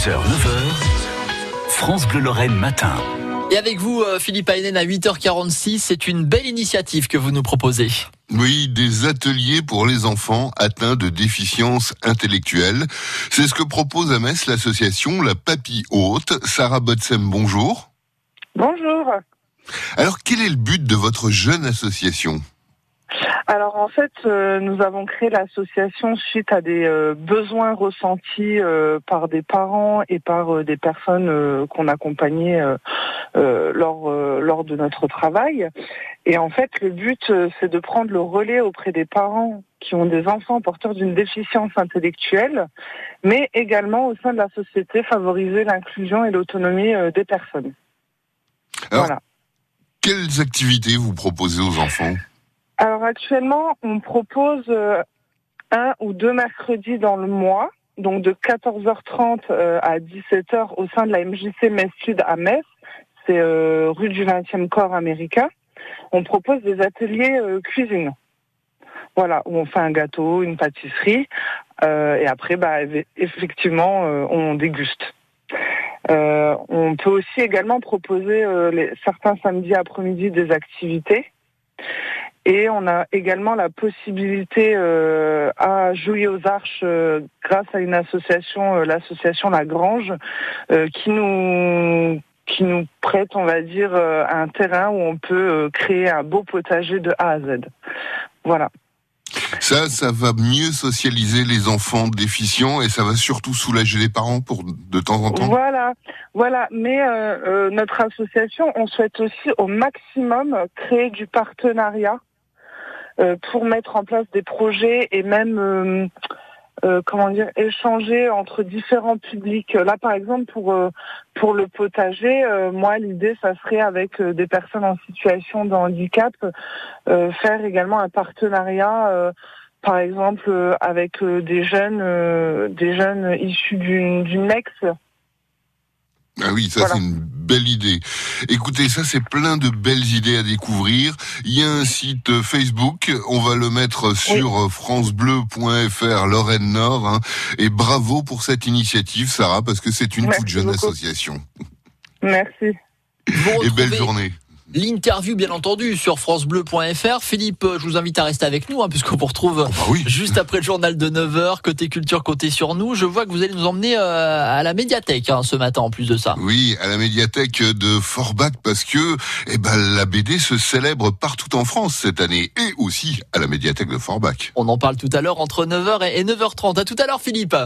6h, 9h, France Bleu Lorraine matin. Et avec vous, euh, Philippe Aynen, à 8h46, c'est une belle initiative que vous nous proposez. Oui, des ateliers pour les enfants atteints de déficience intellectuelle. C'est ce que propose à Metz l'association La Papille Haute. Sarah Botsem, bonjour. Bonjour. Alors, quel est le but de votre jeune association? Alors en fait, euh, nous avons créé l'association suite à des euh, besoins ressentis euh, par des parents et par des personnes euh, qu'on accompagnait euh, euh, lors euh, lors de notre travail. Et en fait, le but euh, c'est de prendre le relais auprès des parents qui ont des enfants porteurs d'une déficience intellectuelle, mais également au sein de la société favoriser l'inclusion et l'autonomie euh, des personnes. Alors, voilà. Quelles activités vous proposez aux enfants? Actuellement, on propose euh, un ou deux mercredis dans le mois, donc de 14h30 euh, à 17h au sein de la MJC Metz Sud à Metz, c'est euh, rue du 20e corps américain. On propose des ateliers cuisine. Voilà, où on fait un gâteau, une pâtisserie, et après, bah, eff- effectivement, on déguste. On peut aussi également proposer certains samedis après-midi des activités. Et on a également la possibilité euh, à jouer aux arches euh, grâce à une association, euh, l'association La Grange, qui nous qui nous prête, on va dire, un terrain où on peut créer un beau potager de A à Z. Voilà. Ça, ça va mieux socialiser les enfants déficients et ça va surtout soulager les parents pour de temps en temps? Voilà, voilà. Mais euh, euh, notre association, on souhaite aussi au maximum créer du partenariat pour mettre en place des projets et même euh, euh, comment dire échanger entre différents publics. Là, par exemple, pour euh, pour le potager, euh, moi, l'idée, ça serait avec euh, des personnes en situation de handicap, euh, faire également un partenariat. euh, par exemple, euh, avec euh, des jeunes, euh, des jeunes issus d'une ex, Ah oui, ça Voilà. c'est une belle idée. Écoutez, ça c'est plein de belles idées à découvrir. Il y a un site Facebook, on va le mettre sur euh, francebleu.fr Lorraine Nord. hein. et bravo pour cette initiative, Sarah, parce que c'est une Merci toute jeune beaucoup. association. Merci. Vous Et belle journée. L'interview, bien entendu, sur francebleu.fr. Philippe, je vous invite à rester avec nous, hein, puisqu'on vous retrouve Bah oui. juste après le journal de 9h. Côté culture, côté sur nous. Je vois que vous allez nous emmener euh, à la médiathèque hein, ce matin, en plus de ça. Oui, à la médiathèque de Forbach parce que eh ben la BD se célèbre partout en France cette année et aussi à la médiathèque de Forbach. On en parle tout à l'heure entre 9h et 9h30. À tout à l'heure, Philippe.